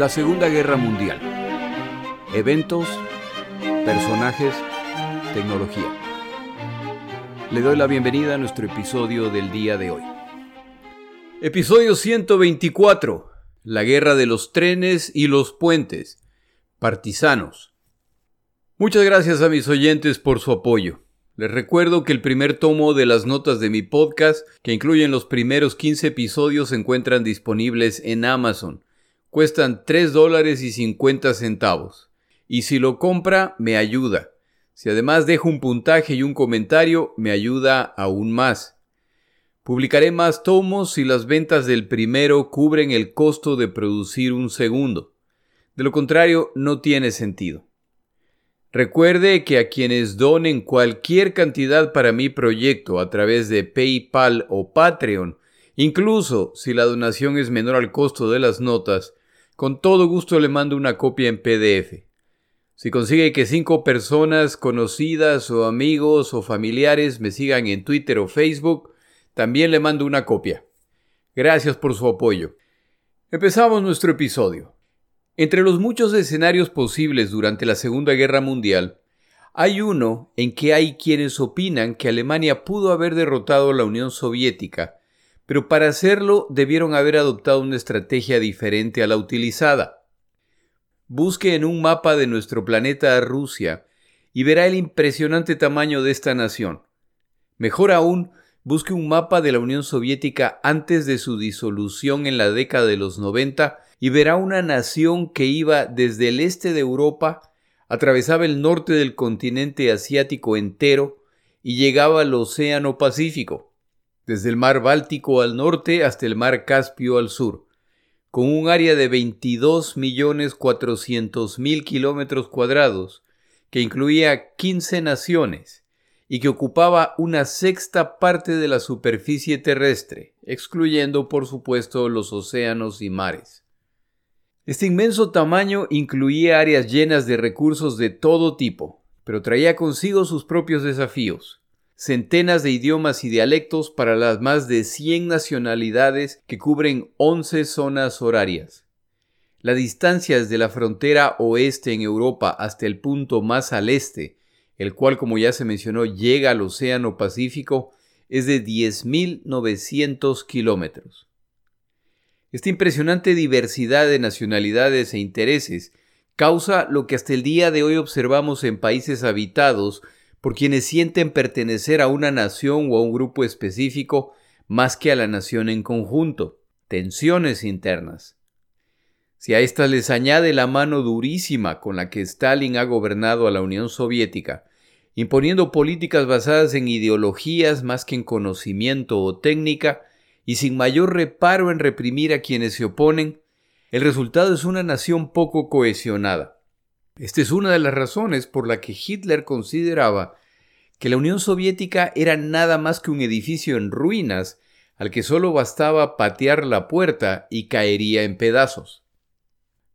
La Segunda Guerra Mundial. Eventos, personajes, tecnología. Le doy la bienvenida a nuestro episodio del día de hoy. Episodio 124. La guerra de los trenes y los puentes. Partisanos. Muchas gracias a mis oyentes por su apoyo. Les recuerdo que el primer tomo de las notas de mi podcast, que incluyen los primeros 15 episodios, se encuentran disponibles en Amazon. Cuestan 3 dólares y 50 centavos. Y si lo compra, me ayuda. Si además dejo un puntaje y un comentario, me ayuda aún más. Publicaré más tomos si las ventas del primero cubren el costo de producir un segundo. De lo contrario, no tiene sentido. Recuerde que a quienes donen cualquier cantidad para mi proyecto a través de PayPal o Patreon, incluso si la donación es menor al costo de las notas, con todo gusto le mando una copia en PDF. Si consigue que cinco personas conocidas o amigos o familiares me sigan en Twitter o Facebook, también le mando una copia. Gracias por su apoyo. Empezamos nuestro episodio. Entre los muchos escenarios posibles durante la Segunda Guerra Mundial, hay uno en que hay quienes opinan que Alemania pudo haber derrotado a la Unión Soviética, pero para hacerlo debieron haber adoptado una estrategia diferente a la utilizada. Busque en un mapa de nuestro planeta Rusia y verá el impresionante tamaño de esta nación. Mejor aún, busque un mapa de la Unión Soviética antes de su disolución en la década de los 90 y verá una nación que iba desde el este de Europa, atravesaba el norte del continente asiático entero y llegaba al Océano Pacífico, desde el mar Báltico al norte hasta el mar Caspio al sur, con un área de 22.400.000 kilómetros cuadrados, que incluía 15 naciones y que ocupaba una sexta parte de la superficie terrestre, excluyendo por supuesto los océanos y mares. Este inmenso tamaño incluía áreas llenas de recursos de todo tipo, pero traía consigo sus propios desafíos. Centenas de idiomas y dialectos para las más de 100 nacionalidades que cubren 11 zonas horarias. La distancia desde la frontera oeste en Europa hasta el punto más al este, el cual como ya se mencionó llega al Océano Pacífico, es de 10.900 kilómetros. Esta impresionante diversidad de nacionalidades e intereses causa lo que hasta el día de hoy observamos en países habitados por quienes sienten pertenecer a una nación o a un grupo específico más que a la nación en conjunto, tensiones internas. Si a estas les añade la mano durísima con la que Stalin ha gobernado a la Unión Soviética, imponiendo políticas basadas en ideologías más que en conocimiento o técnica, y sin mayor reparo en reprimir a quienes se oponen, el resultado es una nación poco cohesionada. Esta es una de las razones por la que Hitler consideraba que la Unión Soviética era nada más que un edificio en ruinas al que solo bastaba patear la puerta y caería en pedazos.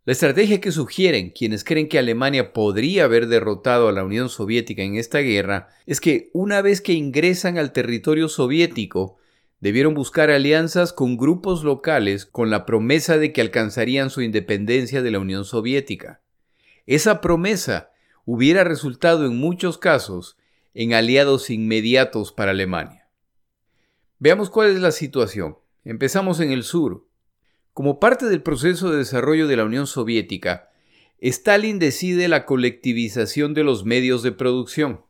La estrategia que sugieren quienes creen que Alemania podría haber derrotado a la Unión Soviética en esta guerra es que una vez que ingresan al territorio soviético, debieron buscar alianzas con grupos locales con la promesa de que alcanzarían su independencia de la Unión Soviética. Esa promesa hubiera resultado en muchos casos en aliados inmediatos para Alemania. Veamos cuál es la situación. Empezamos en el sur. Como parte del proceso de desarrollo de la Unión Soviética, Stalin decide la colectivización de los medios de producción,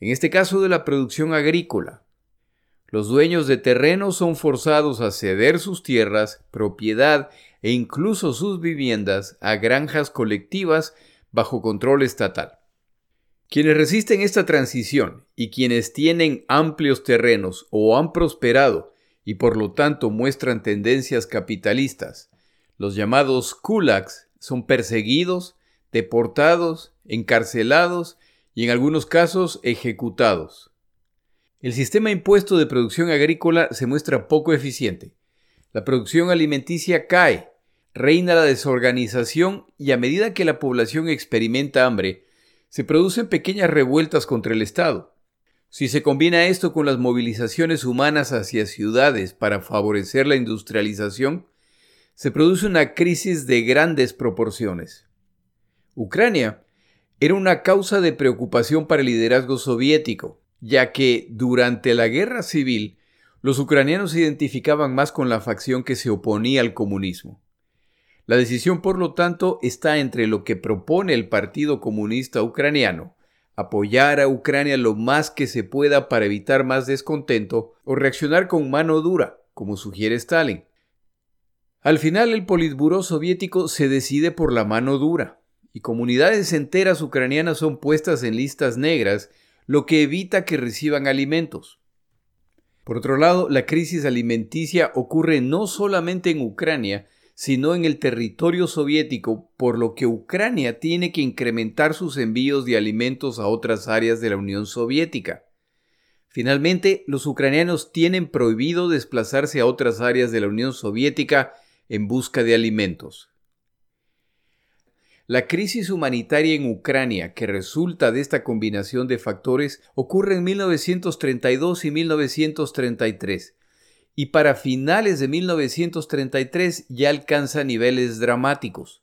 en este caso de la producción agrícola, los dueños de terrenos son forzados a ceder sus tierras, propiedad e incluso sus viviendas a granjas colectivas bajo control estatal. Quienes resisten esta transición y quienes tienen amplios terrenos o han prosperado y por lo tanto muestran tendencias capitalistas, los llamados kulaks, son perseguidos, deportados, encarcelados y en algunos casos ejecutados. El sistema impuesto de producción agrícola se muestra poco eficiente. La producción alimenticia cae, reina la desorganización y a medida que la población experimenta hambre, se producen pequeñas revueltas contra el Estado. Si se combina esto con las movilizaciones humanas hacia ciudades para favorecer la industrialización, se produce una crisis de grandes proporciones. Ucrania era una causa de preocupación para el liderazgo soviético, ya que durante la guerra civil los ucranianos se identificaban más con la facción que se oponía al comunismo. La decisión, por lo tanto, está entre lo que propone el Partido Comunista Ucraniano, apoyar a Ucrania lo más que se pueda para evitar más descontento, o reaccionar con mano dura, como sugiere Stalin. Al final el Politburó soviético se decide por la mano dura, y comunidades enteras ucranianas son puestas en listas negras, lo que evita que reciban alimentos. Por otro lado, la crisis alimenticia ocurre no solamente en Ucrania, sino en el territorio soviético, por lo que Ucrania tiene que incrementar sus envíos de alimentos a otras áreas de la Unión Soviética. Finalmente, los ucranianos tienen prohibido desplazarse a otras áreas de la Unión Soviética en busca de alimentos. La crisis humanitaria en Ucrania que resulta de esta combinación de factores ocurre en 1932 y 1933, y para finales de 1933 ya alcanza niveles dramáticos.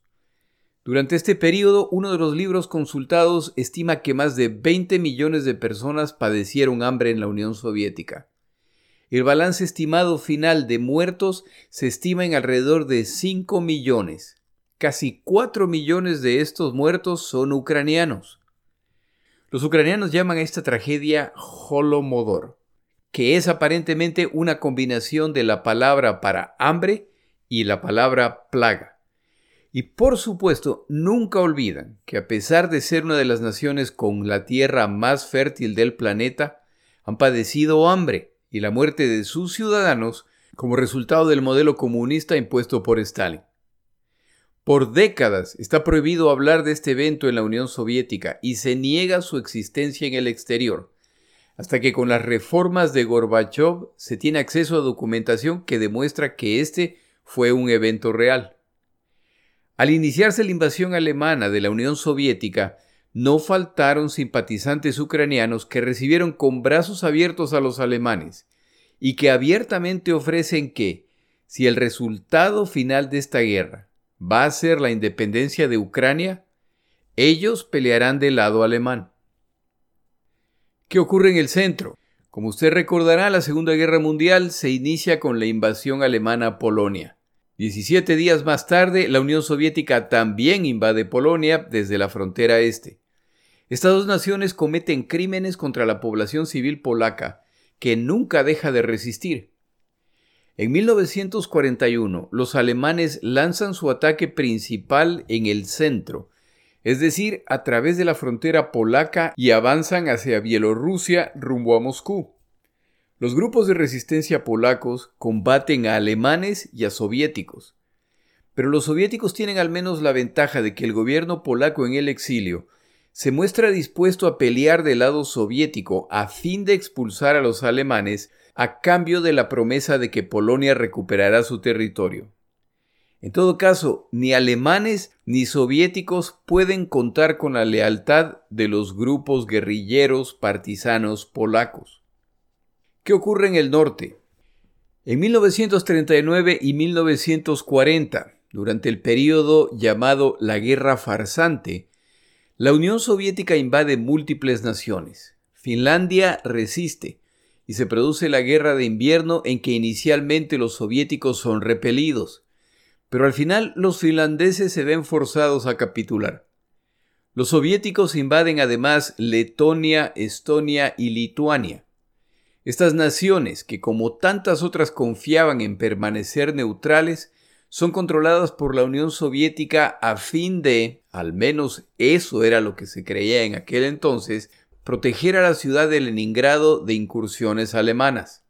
Durante este periodo, uno de los libros consultados estima que más de 20 millones de personas padecieron hambre en la Unión Soviética. El balance estimado final de muertos se estima en alrededor de 5 millones. Casi 4 millones de estos muertos son ucranianos. Los ucranianos llaman a esta tragedia Holomodor, que es aparentemente una combinación de la palabra para hambre y la palabra plaga. Y por supuesto, nunca olvidan que a pesar de ser una de las naciones con la tierra más fértil del planeta, han padecido hambre y la muerte de sus ciudadanos como resultado del modelo comunista impuesto por Stalin. Por décadas está prohibido hablar de este evento en la Unión Soviética y se niega su existencia en el exterior, hasta que con las reformas de Gorbachev se tiene acceso a documentación que demuestra que este fue un evento real. Al iniciarse la invasión alemana de la Unión Soviética, no faltaron simpatizantes ucranianos que recibieron con brazos abiertos a los alemanes y que abiertamente ofrecen que, si el resultado final de esta guerra va a ser la independencia de Ucrania, ellos pelearán del lado alemán. ¿Qué ocurre en el centro? Como usted recordará, la Segunda Guerra Mundial se inicia con la invasión alemana a Polonia. Diecisiete días más tarde, la Unión Soviética también invade Polonia desde la frontera este. Estas dos naciones cometen crímenes contra la población civil polaca, que nunca deja de resistir. En 1941, los alemanes lanzan su ataque principal en el centro, es decir, a través de la frontera polaca y avanzan hacia Bielorrusia rumbo a Moscú. Los grupos de resistencia polacos combaten a alemanes y a soviéticos. Pero los soviéticos tienen al menos la ventaja de que el gobierno polaco en el exilio se muestra dispuesto a pelear del lado soviético a fin de expulsar a los alemanes a cambio de la promesa de que Polonia recuperará su territorio. En todo caso, ni alemanes ni soviéticos pueden contar con la lealtad de los grupos guerrilleros partisanos polacos. ¿Qué ocurre en el norte? En 1939 y 1940, durante el periodo llamado la Guerra Farsante, la Unión Soviética invade múltiples naciones. Finlandia resiste, y se produce la guerra de invierno en que inicialmente los soviéticos son repelidos, pero al final los finlandeses se ven forzados a capitular. Los soviéticos invaden además Letonia, Estonia y Lituania. Estas naciones, que como tantas otras confiaban en permanecer neutrales, son controladas por la Unión Soviética a fin de, al menos eso era lo que se creía en aquel entonces, proteger a la ciudad de Leningrado de incursiones alemanas.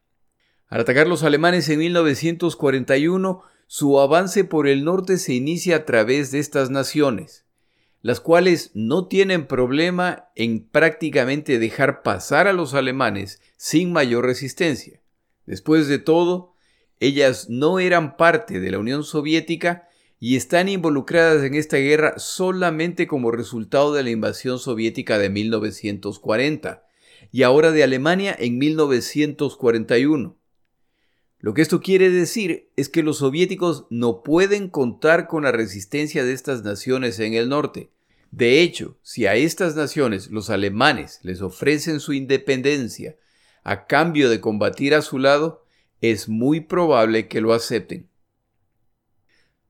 Al atacar los alemanes en 1941, su avance por el norte se inicia a través de estas naciones, las cuales no tienen problema en prácticamente dejar pasar a los alemanes sin mayor resistencia. Después de todo, ellas no eran parte de la Unión Soviética y están involucradas en esta guerra solamente como resultado de la invasión soviética de 1940 y ahora de Alemania en 1941. Lo que esto quiere decir es que los soviéticos no pueden contar con la resistencia de estas naciones en el norte. De hecho, si a estas naciones los alemanes les ofrecen su independencia a cambio de combatir a su lado, es muy probable que lo acepten.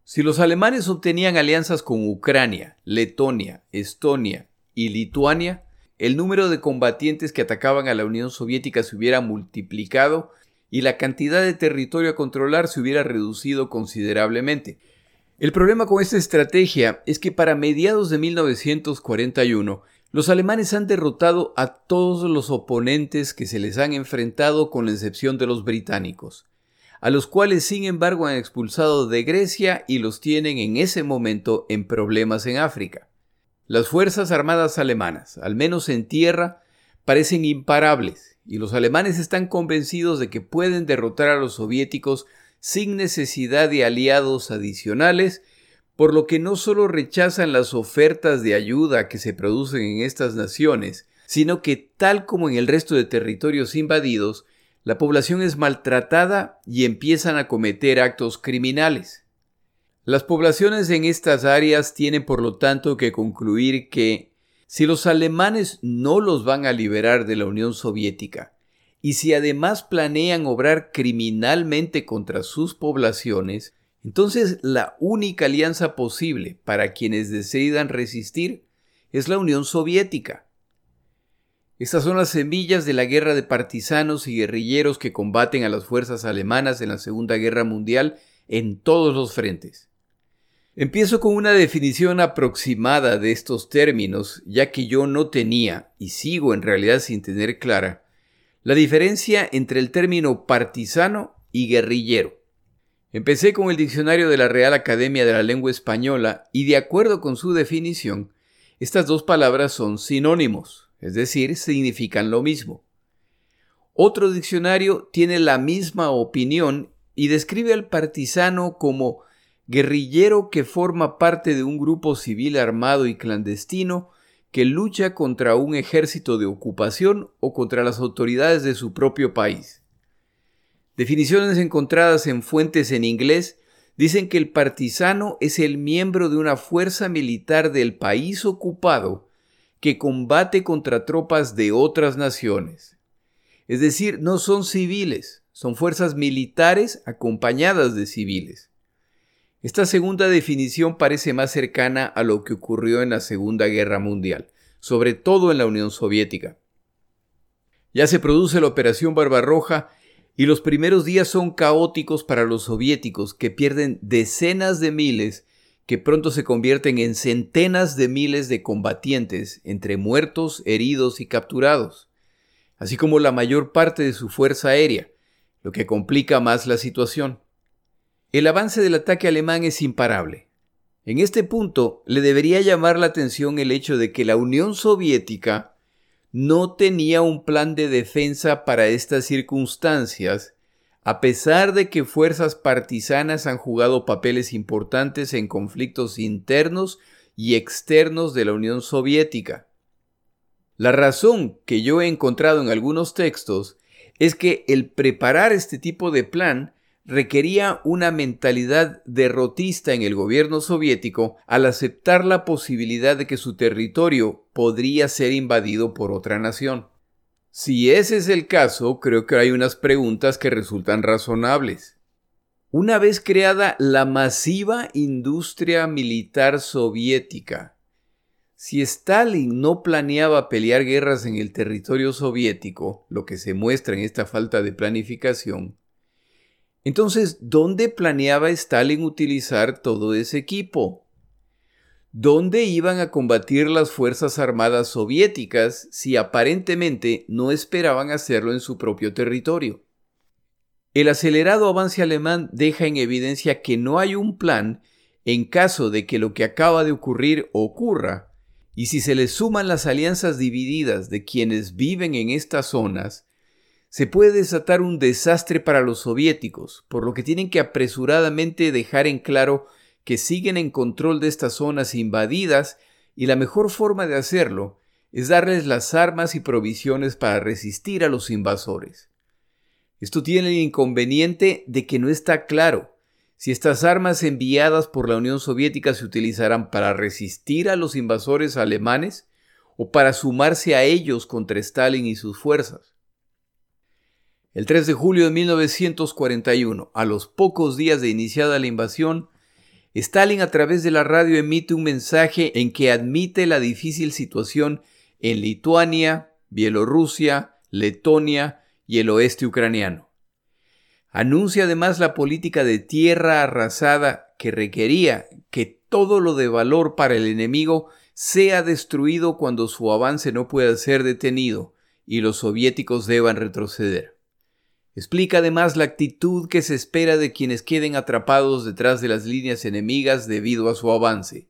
Si los alemanes obtenían alianzas con Ucrania, Letonia, Estonia y Lituania, el número de combatientes que atacaban a la Unión Soviética se hubiera multiplicado y la cantidad de territorio a controlar se hubiera reducido considerablemente. El problema con esta estrategia es que para mediados de 1941 los alemanes han derrotado a todos los oponentes que se les han enfrentado con la excepción de los británicos, a los cuales sin embargo han expulsado de Grecia y los tienen en ese momento en problemas en África. Las Fuerzas Armadas alemanas, al menos en tierra, parecen imparables, y los alemanes están convencidos de que pueden derrotar a los soviéticos sin necesidad de aliados adicionales, por lo que no solo rechazan las ofertas de ayuda que se producen en estas naciones, sino que tal como en el resto de territorios invadidos, la población es maltratada y empiezan a cometer actos criminales. Las poblaciones en estas áreas tienen por lo tanto que concluir que si los alemanes no los van a liberar de la Unión Soviética, y si además planean obrar criminalmente contra sus poblaciones, entonces la única alianza posible para quienes decidan resistir es la Unión Soviética. Estas son las semillas de la guerra de partisanos y guerrilleros que combaten a las fuerzas alemanas en la Segunda Guerra Mundial en todos los frentes. Empiezo con una definición aproximada de estos términos, ya que yo no tenía, y sigo en realidad sin tener clara, la diferencia entre el término partisano y guerrillero. Empecé con el diccionario de la Real Academia de la Lengua Española y de acuerdo con su definición, estas dos palabras son sinónimos, es decir, significan lo mismo. Otro diccionario tiene la misma opinión y describe al partisano como guerrillero que forma parte de un grupo civil armado y clandestino que lucha contra un ejército de ocupación o contra las autoridades de su propio país. Definiciones encontradas en fuentes en inglés dicen que el partisano es el miembro de una fuerza militar del país ocupado que combate contra tropas de otras naciones. Es decir, no son civiles, son fuerzas militares acompañadas de civiles. Esta segunda definición parece más cercana a lo que ocurrió en la Segunda Guerra Mundial, sobre todo en la Unión Soviética. Ya se produce la Operación Barbarroja y los primeros días son caóticos para los soviéticos que pierden decenas de miles que pronto se convierten en centenas de miles de combatientes entre muertos, heridos y capturados, así como la mayor parte de su fuerza aérea, lo que complica más la situación. El avance del ataque alemán es imparable. En este punto le debería llamar la atención el hecho de que la Unión Soviética no tenía un plan de defensa para estas circunstancias, a pesar de que fuerzas partisanas han jugado papeles importantes en conflictos internos y externos de la Unión Soviética. La razón que yo he encontrado en algunos textos es que el preparar este tipo de plan requería una mentalidad derrotista en el gobierno soviético al aceptar la posibilidad de que su territorio podría ser invadido por otra nación. Si ese es el caso, creo que hay unas preguntas que resultan razonables. Una vez creada la masiva industria militar soviética, si Stalin no planeaba pelear guerras en el territorio soviético, lo que se muestra en esta falta de planificación, entonces, ¿dónde planeaba Stalin utilizar todo ese equipo? ¿Dónde iban a combatir las Fuerzas Armadas soviéticas si aparentemente no esperaban hacerlo en su propio territorio? El acelerado avance alemán deja en evidencia que no hay un plan en caso de que lo que acaba de ocurrir ocurra, y si se le suman las alianzas divididas de quienes viven en estas zonas, se puede desatar un desastre para los soviéticos, por lo que tienen que apresuradamente dejar en claro que siguen en control de estas zonas invadidas y la mejor forma de hacerlo es darles las armas y provisiones para resistir a los invasores. Esto tiene el inconveniente de que no está claro si estas armas enviadas por la Unión Soviética se utilizarán para resistir a los invasores alemanes o para sumarse a ellos contra Stalin y sus fuerzas. El 3 de julio de 1941, a los pocos días de iniciada la invasión, Stalin a través de la radio emite un mensaje en que admite la difícil situación en Lituania, Bielorrusia, Letonia y el oeste ucraniano. Anuncia además la política de tierra arrasada que requería que todo lo de valor para el enemigo sea destruido cuando su avance no pueda ser detenido y los soviéticos deban retroceder. Explica además la actitud que se espera de quienes queden atrapados detrás de las líneas enemigas debido a su avance.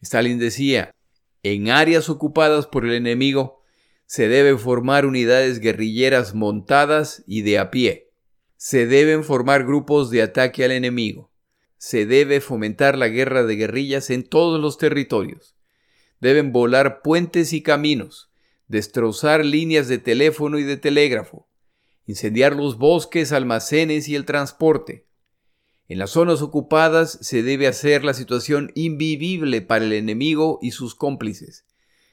Stalin decía, en áreas ocupadas por el enemigo se deben formar unidades guerrilleras montadas y de a pie. Se deben formar grupos de ataque al enemigo. Se debe fomentar la guerra de guerrillas en todos los territorios. Deben volar puentes y caminos, destrozar líneas de teléfono y de telégrafo, incendiar los bosques, almacenes y el transporte. En las zonas ocupadas se debe hacer la situación invivible para el enemigo y sus cómplices.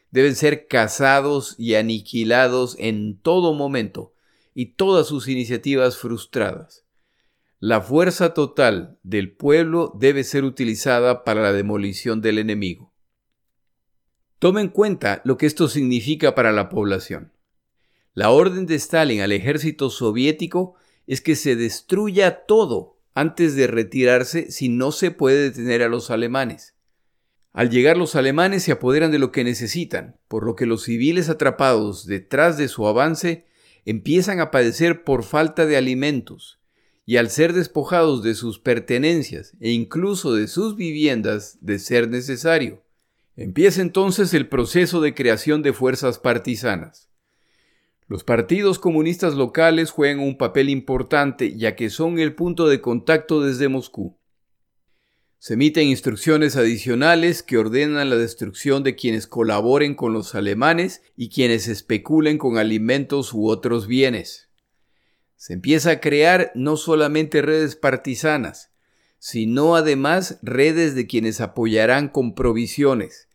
Deben ser cazados y aniquilados en todo momento y todas sus iniciativas frustradas. La fuerza total del pueblo debe ser utilizada para la demolición del enemigo. Tome en cuenta lo que esto significa para la población. La orden de Stalin al ejército soviético es que se destruya todo antes de retirarse si no se puede detener a los alemanes. Al llegar los alemanes se apoderan de lo que necesitan, por lo que los civiles atrapados detrás de su avance empiezan a padecer por falta de alimentos, y al ser despojados de sus pertenencias e incluso de sus viviendas de ser necesario. Empieza entonces el proceso de creación de fuerzas partisanas. Los partidos comunistas locales juegan un papel importante ya que son el punto de contacto desde Moscú. Se emiten instrucciones adicionales que ordenan la destrucción de quienes colaboren con los alemanes y quienes especulen con alimentos u otros bienes. Se empieza a crear no solamente redes partisanas, sino además redes de quienes apoyarán con provisiones,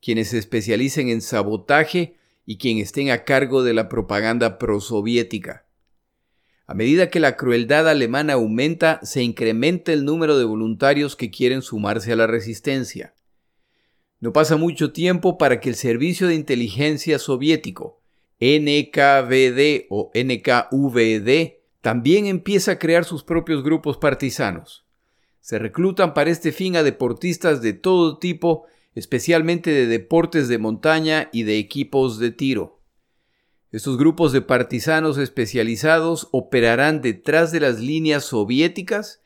quienes se especialicen en sabotaje y quien estén a cargo de la propaganda prosoviética. A medida que la crueldad alemana aumenta, se incrementa el número de voluntarios que quieren sumarse a la resistencia. No pasa mucho tiempo para que el Servicio de Inteligencia Soviético, NKVD o NKVD, también empiece a crear sus propios grupos partisanos. Se reclutan para este fin a deportistas de todo tipo especialmente de deportes de montaña y de equipos de tiro. Estos grupos de partisanos especializados operarán detrás de las líneas soviéticas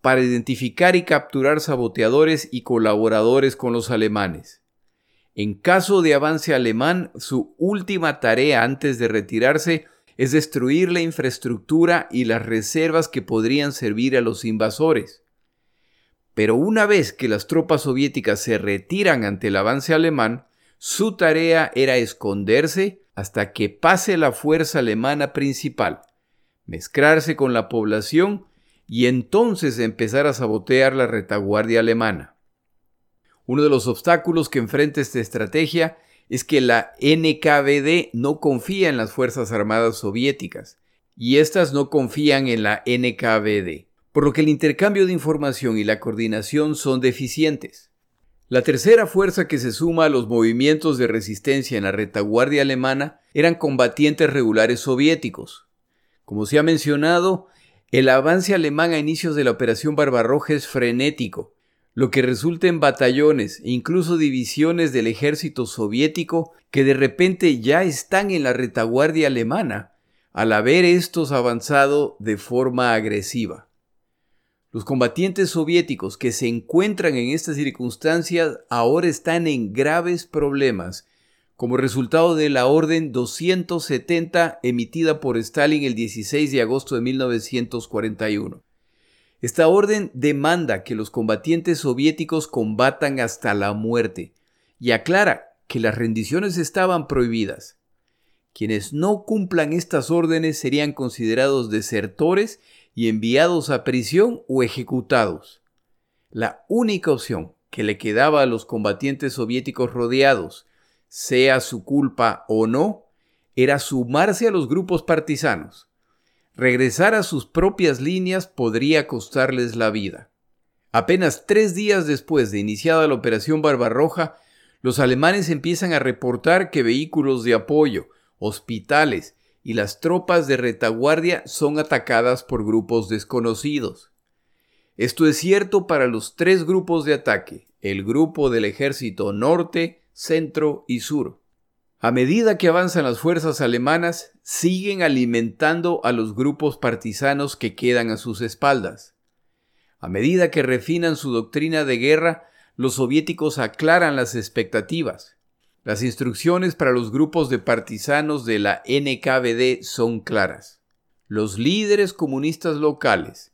para identificar y capturar saboteadores y colaboradores con los alemanes. En caso de avance alemán, su última tarea antes de retirarse es destruir la infraestructura y las reservas que podrían servir a los invasores. Pero una vez que las tropas soviéticas se retiran ante el avance alemán, su tarea era esconderse hasta que pase la fuerza alemana principal, mezclarse con la población y entonces empezar a sabotear la retaguardia alemana. Uno de los obstáculos que enfrenta esta estrategia es que la NKVD no confía en las Fuerzas Armadas soviéticas y éstas no confían en la NKVD por lo que el intercambio de información y la coordinación son deficientes. La tercera fuerza que se suma a los movimientos de resistencia en la retaguardia alemana eran combatientes regulares soviéticos. Como se ha mencionado, el avance alemán a inicios de la Operación Barbarroja es frenético, lo que resulta en batallones e incluso divisiones del ejército soviético que de repente ya están en la retaguardia alemana, al haber estos avanzado de forma agresiva. Los combatientes soviéticos que se encuentran en estas circunstancias ahora están en graves problemas como resultado de la Orden 270 emitida por Stalin el 16 de agosto de 1941. Esta orden demanda que los combatientes soviéticos combatan hasta la muerte y aclara que las rendiciones estaban prohibidas. Quienes no cumplan estas órdenes serían considerados desertores y enviados a prisión o ejecutados. La única opción que le quedaba a los combatientes soviéticos rodeados, sea su culpa o no, era sumarse a los grupos partisanos. Regresar a sus propias líneas podría costarles la vida. Apenas tres días después de iniciada la Operación Barbarroja, los alemanes empiezan a reportar que vehículos de apoyo, hospitales y las tropas de retaguardia son atacadas por grupos desconocidos. Esto es cierto para los tres grupos de ataque, el grupo del ejército norte, centro y sur. A medida que avanzan las fuerzas alemanas, siguen alimentando a los grupos partisanos que quedan a sus espaldas. A medida que refinan su doctrina de guerra, los soviéticos aclaran las expectativas. Las instrucciones para los grupos de partisanos de la NKVD son claras. Los líderes comunistas locales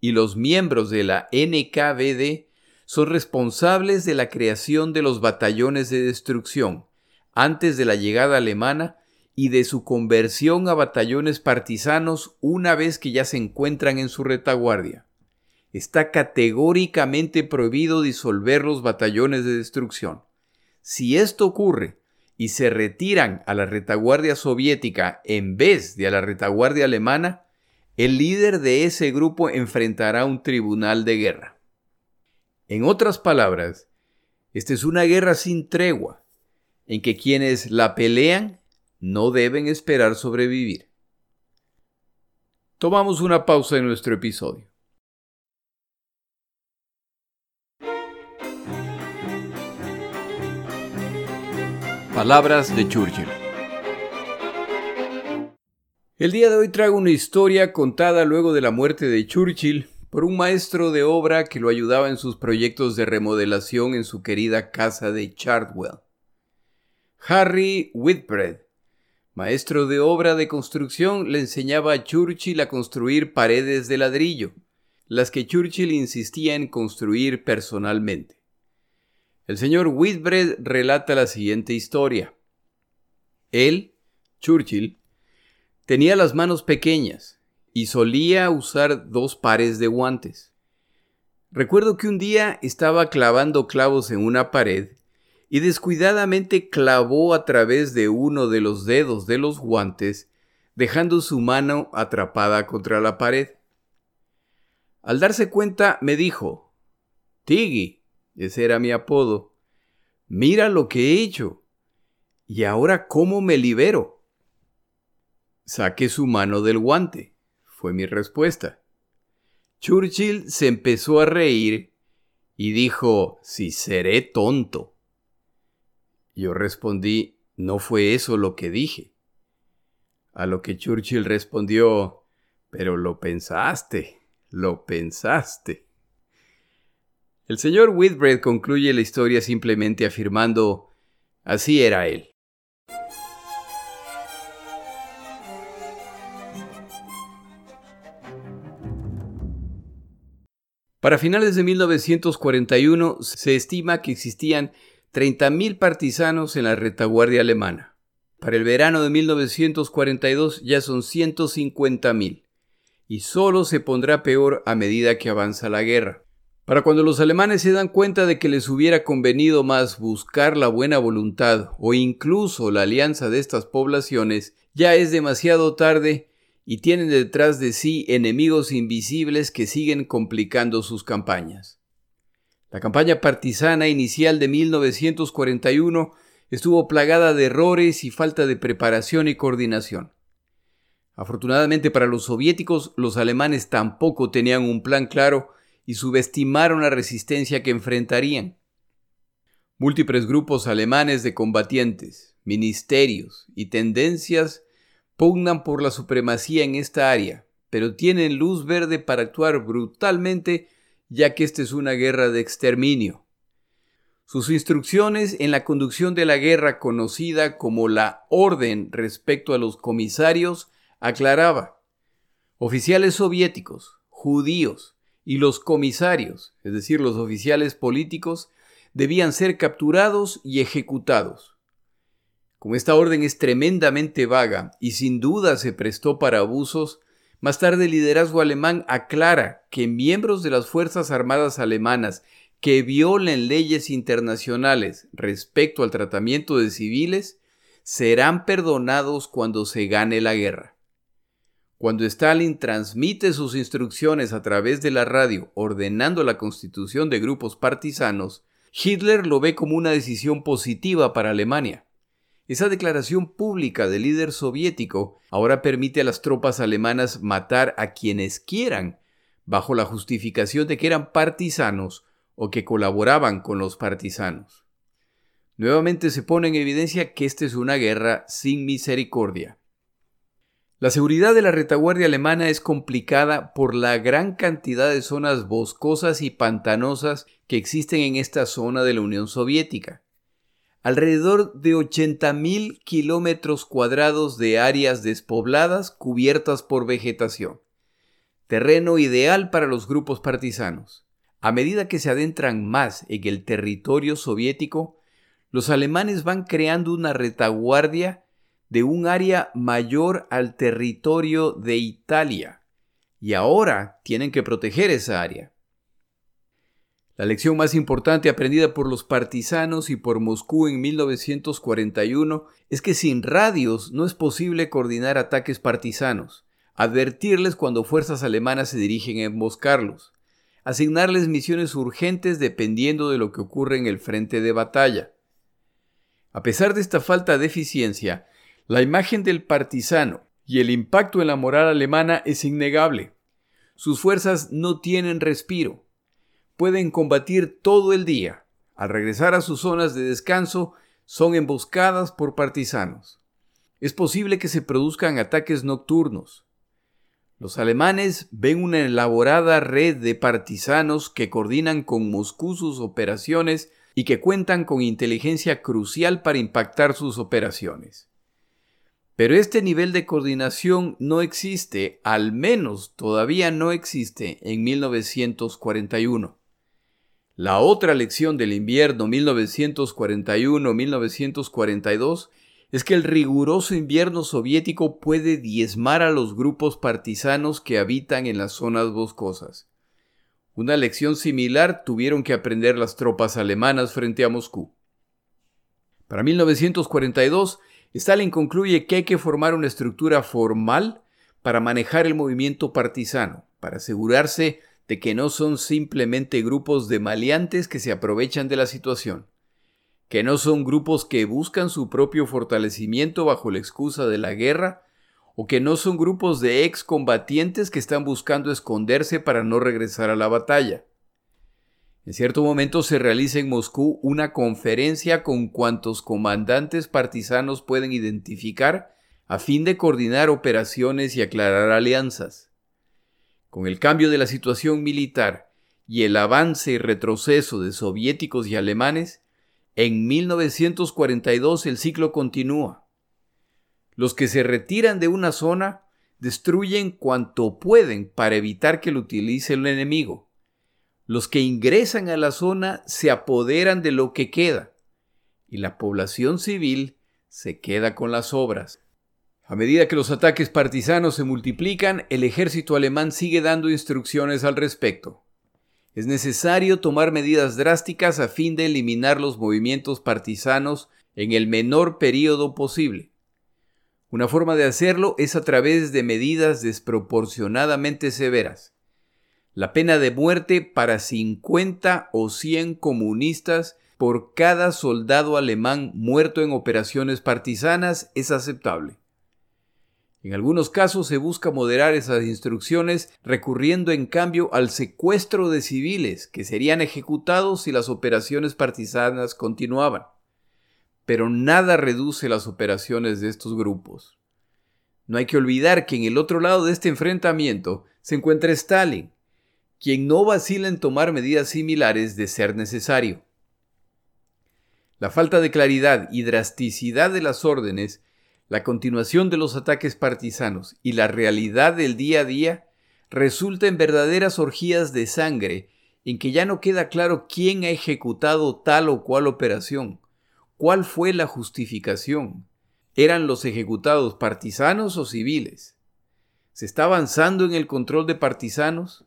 y los miembros de la NKVD son responsables de la creación de los batallones de destrucción antes de la llegada alemana y de su conversión a batallones partisanos una vez que ya se encuentran en su retaguardia. Está categóricamente prohibido disolver los batallones de destrucción. Si esto ocurre y se retiran a la retaguardia soviética en vez de a la retaguardia alemana, el líder de ese grupo enfrentará un tribunal de guerra. En otras palabras, esta es una guerra sin tregua, en que quienes la pelean no deben esperar sobrevivir. Tomamos una pausa en nuestro episodio. Palabras de Churchill. El día de hoy traigo una historia contada luego de la muerte de Churchill por un maestro de obra que lo ayudaba en sus proyectos de remodelación en su querida casa de Chartwell. Harry Whitbread, maestro de obra de construcción, le enseñaba a Churchill a construir paredes de ladrillo, las que Churchill insistía en construir personalmente. El señor Whitbread relata la siguiente historia. Él, Churchill, tenía las manos pequeñas y solía usar dos pares de guantes. Recuerdo que un día estaba clavando clavos en una pared y descuidadamente clavó a través de uno de los dedos de los guantes, dejando su mano atrapada contra la pared. Al darse cuenta me dijo, Tiggy, ese era mi apodo. Mira lo que he hecho. ¿Y ahora cómo me libero? Saque su mano del guante, fue mi respuesta. Churchill se empezó a reír y dijo, si seré tonto. Yo respondí, no fue eso lo que dije. A lo que Churchill respondió, pero lo pensaste, lo pensaste. El señor Whitbread concluye la historia simplemente afirmando, así era él. Para finales de 1941 se estima que existían 30.000 partisanos en la retaguardia alemana. Para el verano de 1942 ya son 150.000, y solo se pondrá peor a medida que avanza la guerra. Para cuando los alemanes se dan cuenta de que les hubiera convenido más buscar la buena voluntad o incluso la alianza de estas poblaciones, ya es demasiado tarde y tienen detrás de sí enemigos invisibles que siguen complicando sus campañas. La campaña partisana inicial de 1941 estuvo plagada de errores y falta de preparación y coordinación. Afortunadamente para los soviéticos, los alemanes tampoco tenían un plan claro y subestimaron la resistencia que enfrentarían. Múltiples grupos alemanes de combatientes, ministerios y tendencias pugnan por la supremacía en esta área, pero tienen luz verde para actuar brutalmente ya que esta es una guerra de exterminio. Sus instrucciones en la conducción de la guerra conocida como la Orden respecto a los comisarios aclaraba oficiales soviéticos, judíos, y los comisarios, es decir, los oficiales políticos, debían ser capturados y ejecutados. Como esta orden es tremendamente vaga y sin duda se prestó para abusos, más tarde el liderazgo alemán aclara que miembros de las Fuerzas Armadas alemanas que violen leyes internacionales respecto al tratamiento de civiles serán perdonados cuando se gane la guerra. Cuando Stalin transmite sus instrucciones a través de la radio ordenando la constitución de grupos partisanos, Hitler lo ve como una decisión positiva para Alemania. Esa declaración pública del líder soviético ahora permite a las tropas alemanas matar a quienes quieran, bajo la justificación de que eran partisanos o que colaboraban con los partisanos. Nuevamente se pone en evidencia que esta es una guerra sin misericordia. La seguridad de la retaguardia alemana es complicada por la gran cantidad de zonas boscosas y pantanosas que existen en esta zona de la Unión Soviética. Alrededor de 80.000 kilómetros cuadrados de áreas despobladas cubiertas por vegetación. Terreno ideal para los grupos partisanos. A medida que se adentran más en el territorio soviético, los alemanes van creando una retaguardia de un área mayor al territorio de Italia y ahora tienen que proteger esa área. La lección más importante aprendida por los partisanos y por Moscú en 1941 es que sin radios no es posible coordinar ataques partisanos, advertirles cuando fuerzas alemanas se dirigen a emboscarlos, asignarles misiones urgentes dependiendo de lo que ocurre en el frente de batalla. A pesar de esta falta de eficiencia, la imagen del partisano y el impacto en la moral alemana es innegable. Sus fuerzas no tienen respiro. Pueden combatir todo el día. Al regresar a sus zonas de descanso, son emboscadas por partisanos. Es posible que se produzcan ataques nocturnos. Los alemanes ven una elaborada red de partisanos que coordinan con Moscú sus operaciones y que cuentan con inteligencia crucial para impactar sus operaciones. Pero este nivel de coordinación no existe, al menos todavía no existe en 1941. La otra lección del invierno 1941-1942 es que el riguroso invierno soviético puede diezmar a los grupos partisanos que habitan en las zonas boscosas. Una lección similar tuvieron que aprender las tropas alemanas frente a Moscú. Para 1942, Stalin concluye que hay que formar una estructura formal para manejar el movimiento partisano, para asegurarse de que no son simplemente grupos de maleantes que se aprovechan de la situación, que no son grupos que buscan su propio fortalecimiento bajo la excusa de la guerra, o que no son grupos de excombatientes que están buscando esconderse para no regresar a la batalla. En cierto momento se realiza en Moscú una conferencia con cuantos comandantes partisanos pueden identificar a fin de coordinar operaciones y aclarar alianzas. Con el cambio de la situación militar y el avance y retroceso de soviéticos y alemanes, en 1942 el ciclo continúa. Los que se retiran de una zona destruyen cuanto pueden para evitar que lo utilice el enemigo los que ingresan a la zona se apoderan de lo que queda y la población civil se queda con las obras. A medida que los ataques partisanos se multiplican, el ejército alemán sigue dando instrucciones al respecto. Es necesario tomar medidas drásticas a fin de eliminar los movimientos partisanos en el menor periodo posible. Una forma de hacerlo es a través de medidas desproporcionadamente severas la pena de muerte para 50 o 100 comunistas por cada soldado alemán muerto en operaciones partisanas es aceptable. En algunos casos se busca moderar esas instrucciones recurriendo en cambio al secuestro de civiles que serían ejecutados si las operaciones partisanas continuaban. Pero nada reduce las operaciones de estos grupos. No hay que olvidar que en el otro lado de este enfrentamiento se encuentra Stalin, quien no vacila en tomar medidas similares de ser necesario. La falta de claridad y drasticidad de las órdenes, la continuación de los ataques partisanos y la realidad del día a día resulta en verdaderas orgías de sangre en que ya no queda claro quién ha ejecutado tal o cual operación, cuál fue la justificación, ¿Eran los ejecutados partisanos o civiles? ¿Se está avanzando en el control de partisanos?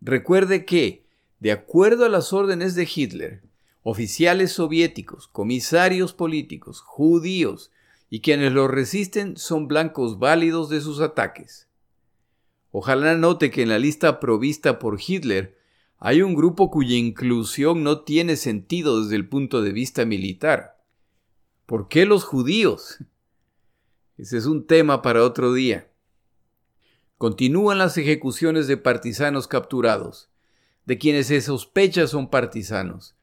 Recuerde que, de acuerdo a las órdenes de Hitler, oficiales soviéticos, comisarios políticos, judíos y quienes lo resisten son blancos válidos de sus ataques. Ojalá note que en la lista provista por Hitler hay un grupo cuya inclusión no tiene sentido desde el punto de vista militar. ¿Por qué los judíos? Ese es un tema para otro día. Continúan las ejecuciones de partisanos capturados, de quienes se sospecha son partisanos,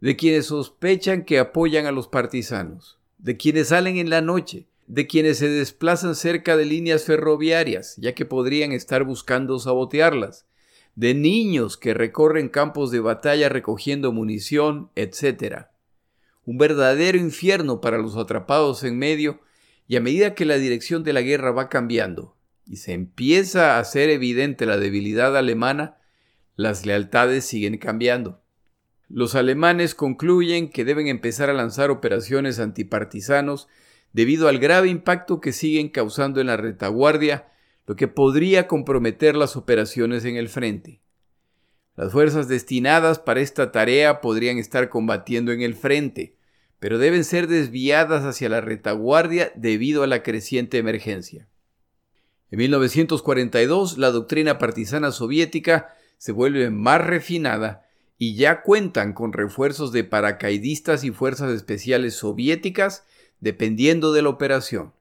de quienes sospechan que apoyan a los partisanos, de quienes salen en la noche, de quienes se desplazan cerca de líneas ferroviarias, ya que podrían estar buscando sabotearlas, de niños que recorren campos de batalla recogiendo munición, etc. Un verdadero infierno para los atrapados en medio, y a medida que la dirección de la guerra va cambiando y se empieza a hacer evidente la debilidad alemana, las lealtades siguen cambiando. Los alemanes concluyen que deben empezar a lanzar operaciones antipartisanos debido al grave impacto que siguen causando en la retaguardia lo que podría comprometer las operaciones en el frente. Las fuerzas destinadas para esta tarea podrían estar combatiendo en el frente, pero deben ser desviadas hacia la retaguardia debido a la creciente emergencia. En 1942, la doctrina partisana soviética se vuelve más refinada y ya cuentan con refuerzos de paracaidistas y fuerzas especiales soviéticas dependiendo de la operación.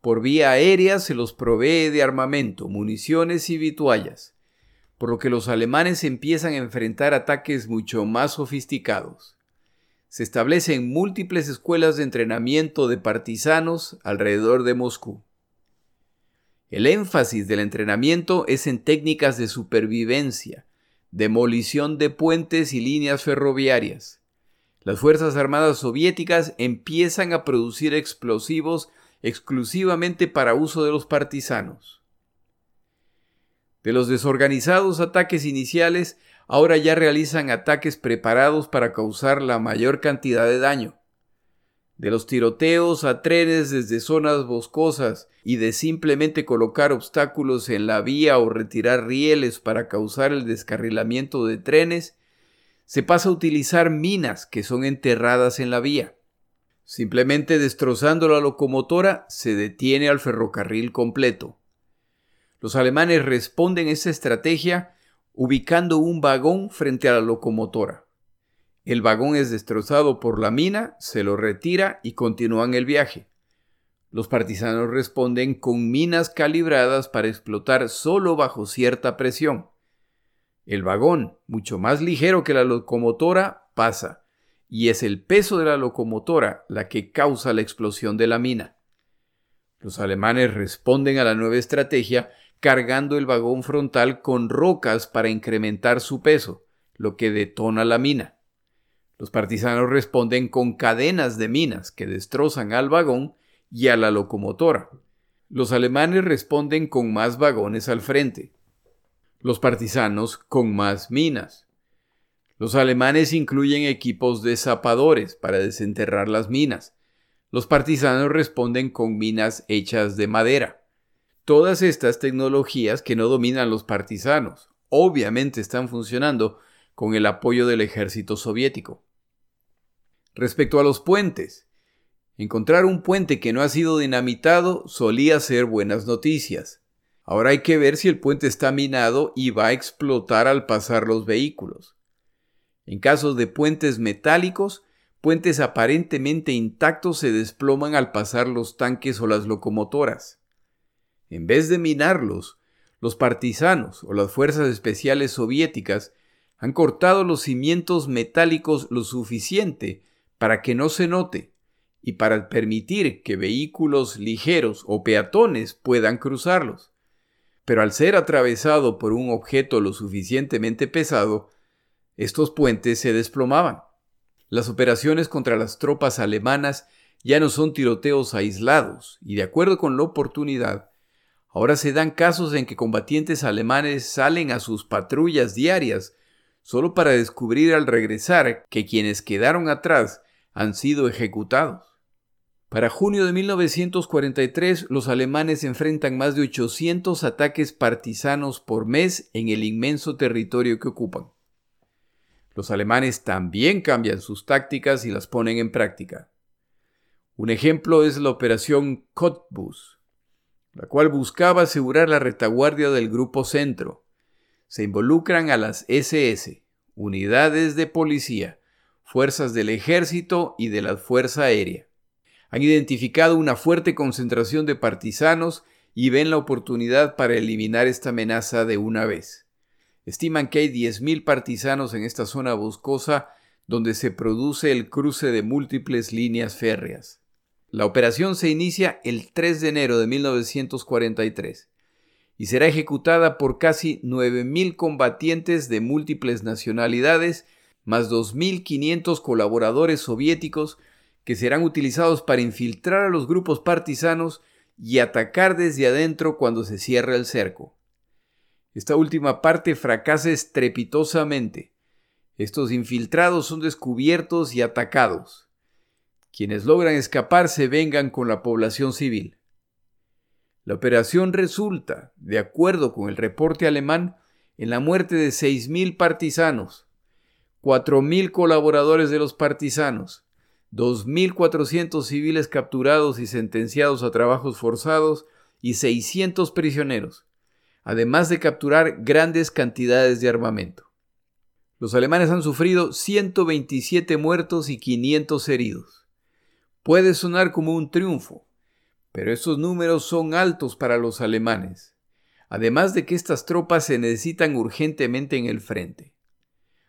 Por vía aérea se los provee de armamento, municiones y vituallas, por lo que los alemanes empiezan a enfrentar ataques mucho más sofisticados. Se establecen múltiples escuelas de entrenamiento de partisanos alrededor de Moscú. El énfasis del entrenamiento es en técnicas de supervivencia, demolición de puentes y líneas ferroviarias. Las Fuerzas Armadas soviéticas empiezan a producir explosivos exclusivamente para uso de los partisanos. De los desorganizados ataques iniciales, ahora ya realizan ataques preparados para causar la mayor cantidad de daño. De los tiroteos a trenes desde zonas boscosas y de simplemente colocar obstáculos en la vía o retirar rieles para causar el descarrilamiento de trenes, se pasa a utilizar minas que son enterradas en la vía. Simplemente destrozando la locomotora se detiene al ferrocarril completo. Los alemanes responden a esa estrategia ubicando un vagón frente a la locomotora. El vagón es destrozado por la mina, se lo retira y continúan el viaje. Los partisanos responden con minas calibradas para explotar solo bajo cierta presión. El vagón, mucho más ligero que la locomotora, pasa y es el peso de la locomotora la que causa la explosión de la mina. Los alemanes responden a la nueva estrategia cargando el vagón frontal con rocas para incrementar su peso, lo que detona la mina. Los partisanos responden con cadenas de minas que destrozan al vagón y a la locomotora. Los alemanes responden con más vagones al frente. Los partisanos con más minas. Los alemanes incluyen equipos de zapadores para desenterrar las minas. Los partisanos responden con minas hechas de madera. Todas estas tecnologías que no dominan los partisanos obviamente están funcionando con el apoyo del ejército soviético. Respecto a los puentes, encontrar un puente que no ha sido dinamitado solía ser buenas noticias. Ahora hay que ver si el puente está minado y va a explotar al pasar los vehículos. En casos de puentes metálicos, puentes aparentemente intactos se desploman al pasar los tanques o las locomotoras. En vez de minarlos, los partisanos o las fuerzas especiales soviéticas han cortado los cimientos metálicos lo suficiente para que no se note y para permitir que vehículos ligeros o peatones puedan cruzarlos. Pero al ser atravesado por un objeto lo suficientemente pesado, estos puentes se desplomaban. Las operaciones contra las tropas alemanas ya no son tiroteos aislados, y de acuerdo con la oportunidad, ahora se dan casos en que combatientes alemanes salen a sus patrullas diarias solo para descubrir al regresar que quienes quedaron atrás han sido ejecutados. Para junio de 1943, los alemanes enfrentan más de 800 ataques partisanos por mes en el inmenso territorio que ocupan. Los alemanes también cambian sus tácticas y las ponen en práctica. Un ejemplo es la operación Cottbus, la cual buscaba asegurar la retaguardia del Grupo Centro. Se involucran a las SS, unidades de policía, fuerzas del ejército y de la Fuerza Aérea han identificado una fuerte concentración de partisanos y ven la oportunidad para eliminar esta amenaza de una vez. Estiman que hay 10.000 partisanos en esta zona boscosa donde se produce el cruce de múltiples líneas férreas. La operación se inicia el 3 de enero de 1943 y será ejecutada por casi 9.000 combatientes de múltiples nacionalidades, más 2.500 colaboradores soviéticos que serán utilizados para infiltrar a los grupos partisanos y atacar desde adentro cuando se cierra el cerco. Esta última parte fracasa estrepitosamente. Estos infiltrados son descubiertos y atacados. Quienes logran escapar se vengan con la población civil. La operación resulta, de acuerdo con el reporte alemán, en la muerte de 6.000 partisanos, 4.000 colaboradores de los partisanos, 2.400 civiles capturados y sentenciados a trabajos forzados y 600 prisioneros, además de capturar grandes cantidades de armamento. Los alemanes han sufrido 127 muertos y 500 heridos. Puede sonar como un triunfo, pero estos números son altos para los alemanes, además de que estas tropas se necesitan urgentemente en el frente.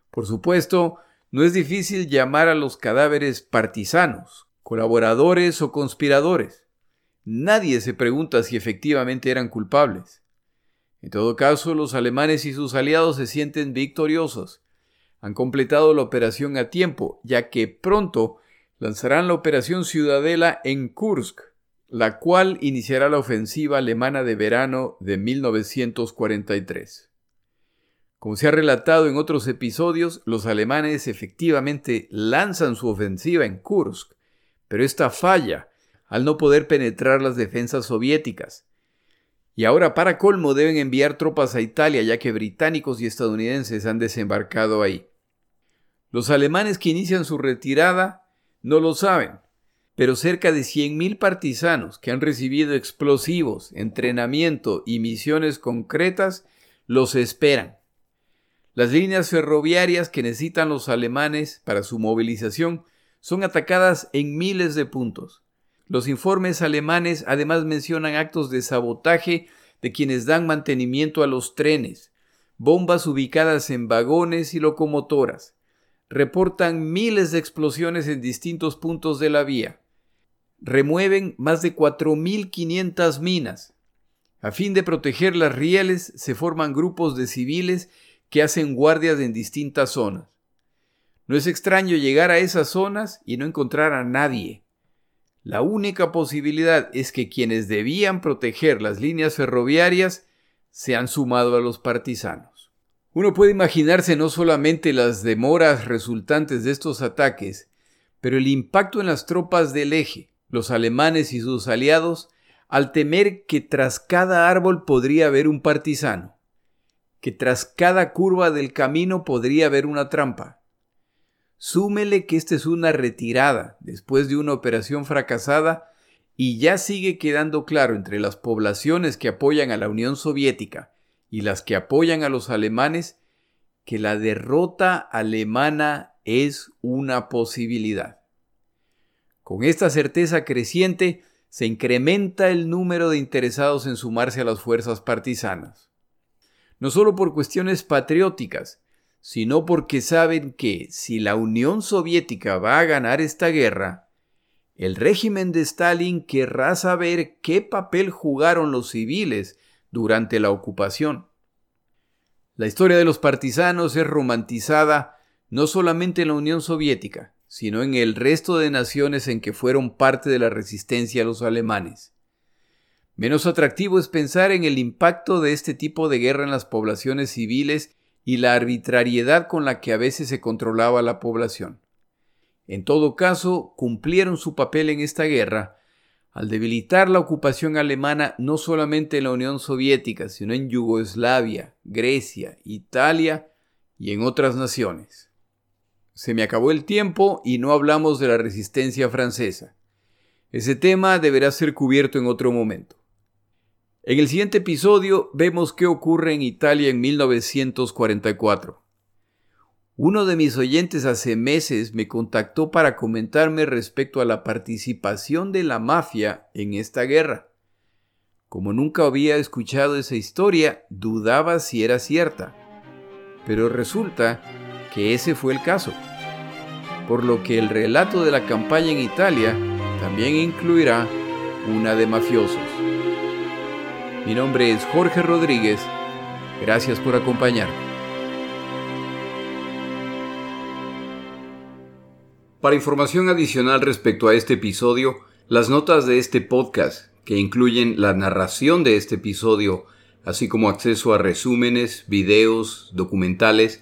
Por supuesto, no es difícil llamar a los cadáveres partisanos, colaboradores o conspiradores. Nadie se pregunta si efectivamente eran culpables. En todo caso, los alemanes y sus aliados se sienten victoriosos. Han completado la operación a tiempo, ya que pronto lanzarán la operación Ciudadela en Kursk, la cual iniciará la ofensiva alemana de verano de 1943. Como se ha relatado en otros episodios, los alemanes efectivamente lanzan su ofensiva en Kursk, pero esta falla al no poder penetrar las defensas soviéticas. Y ahora para colmo deben enviar tropas a Italia ya que británicos y estadounidenses han desembarcado ahí. Los alemanes que inician su retirada no lo saben, pero cerca de 100.000 partisanos que han recibido explosivos, entrenamiento y misiones concretas los esperan. Las líneas ferroviarias que necesitan los alemanes para su movilización son atacadas en miles de puntos. Los informes alemanes además mencionan actos de sabotaje de quienes dan mantenimiento a los trenes, bombas ubicadas en vagones y locomotoras. Reportan miles de explosiones en distintos puntos de la vía. Remueven más de 4.500 minas. A fin de proteger las rieles se forman grupos de civiles que hacen guardias en distintas zonas. No es extraño llegar a esas zonas y no encontrar a nadie. La única posibilidad es que quienes debían proteger las líneas ferroviarias se han sumado a los partisanos. Uno puede imaginarse no solamente las demoras resultantes de estos ataques, pero el impacto en las tropas del eje, los alemanes y sus aliados, al temer que tras cada árbol podría haber un partisano que tras cada curva del camino podría haber una trampa. Súmele que esta es una retirada después de una operación fracasada y ya sigue quedando claro entre las poblaciones que apoyan a la Unión Soviética y las que apoyan a los alemanes que la derrota alemana es una posibilidad. Con esta certeza creciente se incrementa el número de interesados en sumarse a las fuerzas partisanas no solo por cuestiones patrióticas, sino porque saben que si la Unión Soviética va a ganar esta guerra, el régimen de Stalin querrá saber qué papel jugaron los civiles durante la ocupación. La historia de los partisanos es romantizada no solamente en la Unión Soviética, sino en el resto de naciones en que fueron parte de la resistencia a los alemanes. Menos atractivo es pensar en el impacto de este tipo de guerra en las poblaciones civiles y la arbitrariedad con la que a veces se controlaba la población. En todo caso, cumplieron su papel en esta guerra al debilitar la ocupación alemana no solamente en la Unión Soviética, sino en Yugoslavia, Grecia, Italia y en otras naciones. Se me acabó el tiempo y no hablamos de la resistencia francesa. Ese tema deberá ser cubierto en otro momento. En el siguiente episodio vemos qué ocurre en Italia en 1944. Uno de mis oyentes hace meses me contactó para comentarme respecto a la participación de la mafia en esta guerra. Como nunca había escuchado esa historia, dudaba si era cierta. Pero resulta que ese fue el caso. Por lo que el relato de la campaña en Italia también incluirá una de mafiosos. Mi nombre es Jorge Rodríguez. Gracias por acompañarme. Para información adicional respecto a este episodio, las notas de este podcast, que incluyen la narración de este episodio, así como acceso a resúmenes, videos, documentales